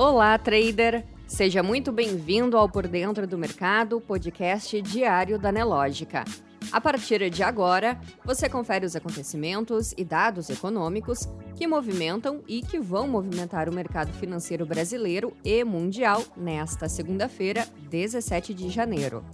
Olá, trader! Seja muito bem-vindo ao Por Dentro do Mercado, podcast diário da Nelógica. A partir de agora, você confere os acontecimentos e dados econômicos que movimentam e que vão movimentar o mercado financeiro brasileiro e mundial nesta segunda-feira, 17 de janeiro.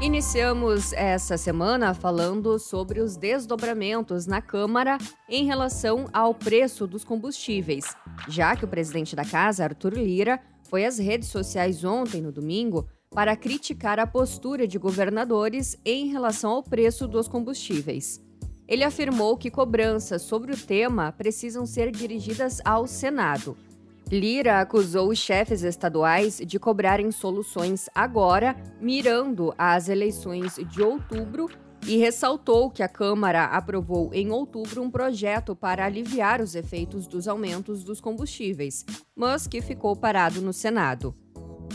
Iniciamos essa semana falando sobre os desdobramentos na Câmara em relação ao preço dos combustíveis, já que o presidente da casa, Arthur Lira, foi às redes sociais ontem, no domingo, para criticar a postura de governadores em relação ao preço dos combustíveis. Ele afirmou que cobranças sobre o tema precisam ser dirigidas ao Senado Lira acusou os chefes estaduais de cobrarem soluções agora, mirando as eleições de outubro, e ressaltou que a Câmara aprovou em outubro um projeto para aliviar os efeitos dos aumentos dos combustíveis, mas que ficou parado no Senado.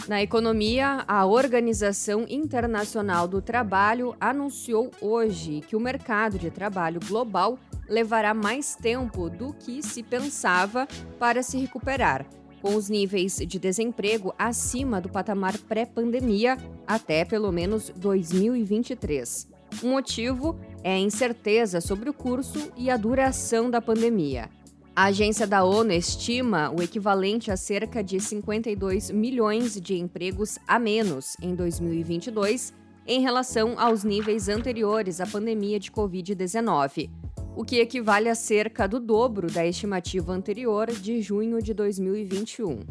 Na economia, a Organização Internacional do Trabalho anunciou hoje que o mercado de trabalho global levará mais tempo do que se pensava para se recuperar, com os níveis de desemprego acima do patamar pré-pandemia até pelo menos 2023. O motivo é a incerteza sobre o curso e a duração da pandemia. A agência da ONU estima o equivalente a cerca de 52 milhões de empregos a menos em 2022 em relação aos níveis anteriores à pandemia de Covid-19 o que equivale a cerca do dobro da estimativa anterior de junho de 2021.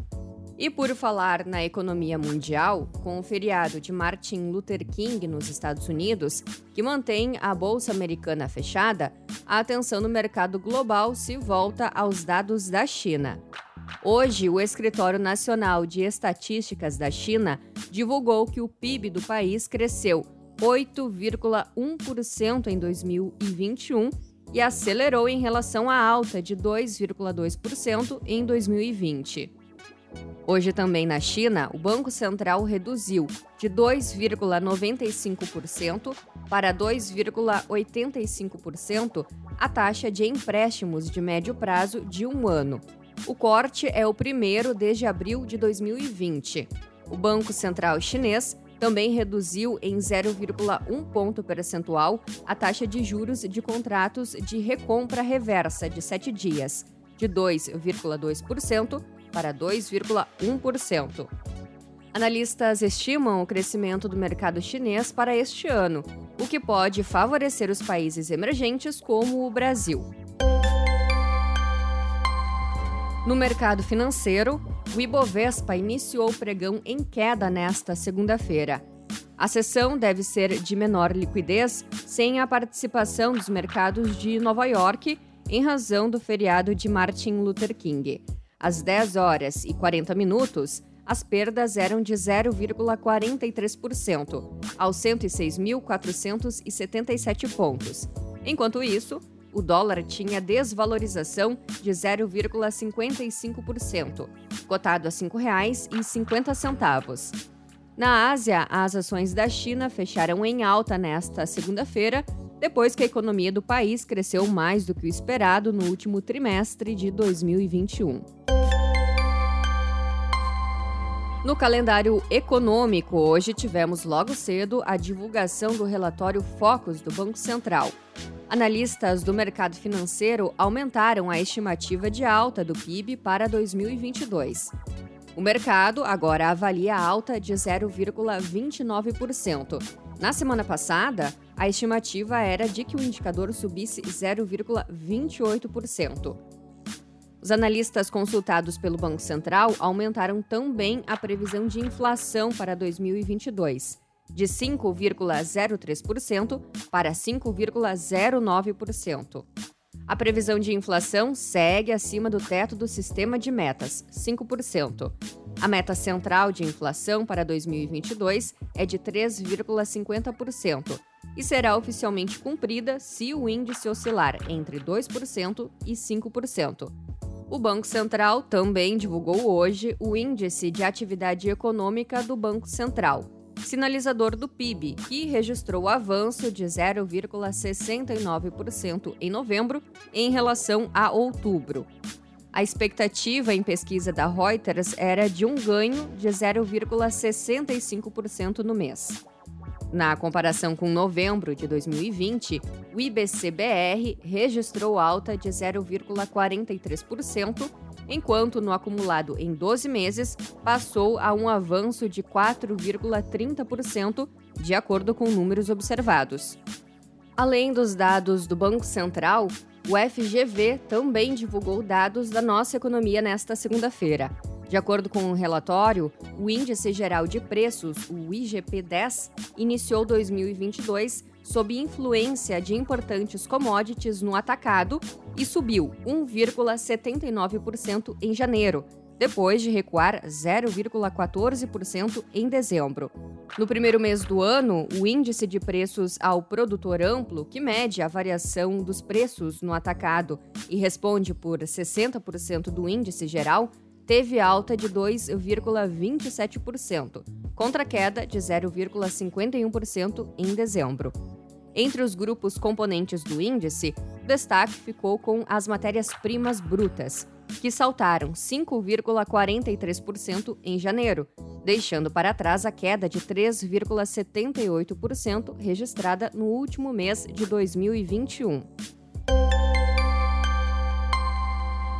E por falar na economia mundial, com o feriado de Martin Luther King nos Estados Unidos, que mantém a bolsa americana fechada, a atenção no mercado global se volta aos dados da China. Hoje, o Escritório Nacional de Estatísticas da China divulgou que o PIB do país cresceu 8,1% em 2021 e acelerou em relação à alta de 2,2% em 2020. Hoje também na China, o Banco Central reduziu de 2,95% para 2,85% a taxa de empréstimos de médio prazo de um ano. O corte é o primeiro desde abril de 2020. O Banco Central Chinês também reduziu em 0,1 ponto percentual a taxa de juros de contratos de recompra reversa de 7 dias, de 2,2% para 2,1%. Analistas estimam o crescimento do mercado chinês para este ano, o que pode favorecer os países emergentes como o Brasil. No mercado financeiro, o Ibovespa iniciou o pregão em queda nesta segunda-feira. A sessão deve ser de menor liquidez, sem a participação dos mercados de Nova York, em razão do feriado de Martin Luther King. Às 10 horas e 40 minutos, as perdas eram de 0,43%, aos 106.477 pontos. Enquanto isso, o dólar tinha desvalorização de 0,55%, cotado a R$ 5,50. Na Ásia, as ações da China fecharam em alta nesta segunda-feira, depois que a economia do país cresceu mais do que o esperado no último trimestre de 2021. No calendário econômico, hoje tivemos logo cedo a divulgação do relatório Focus do Banco Central. Analistas do mercado financeiro aumentaram a estimativa de alta do PIB para 2022. O mercado agora avalia a alta de 0,29%. Na semana passada, a estimativa era de que o indicador subisse 0,28%. Os analistas consultados pelo Banco Central aumentaram também a previsão de inflação para 2022 de 5,03% para 5,09%. A previsão de inflação segue acima do teto do sistema de metas, 5%. A meta central de inflação para 2022 é de 3,50% e será oficialmente cumprida se o índice oscilar entre 2% e 5%. O Banco Central também divulgou hoje o Índice de Atividade Econômica do Banco Central, sinalizador do PIB, que registrou avanço de 0,69% em novembro em relação a outubro. A expectativa em pesquisa da Reuters era de um ganho de 0,65% no mês. Na comparação com novembro de 2020, o IBCBR registrou alta de 0,43%, enquanto no acumulado em 12 meses passou a um avanço de 4,30%, de acordo com números observados. Além dos dados do Banco Central, o FGV também divulgou dados da nossa economia nesta segunda-feira. De acordo com o um relatório, o Índice Geral de Preços, o IGP-10, iniciou 2022 sob influência de importantes commodities no atacado e subiu 1,79% em janeiro, depois de recuar 0,14% em dezembro. No primeiro mês do ano, o índice de preços ao produtor amplo, que mede a variação dos preços no atacado e responde por 60% do índice geral, teve alta de 2,27%, contra queda de 0,51% em dezembro. Entre os grupos componentes do índice, o destaque ficou com as matérias-primas brutas, que saltaram 5,43% em janeiro, deixando para trás a queda de 3,78% registrada no último mês de 2021.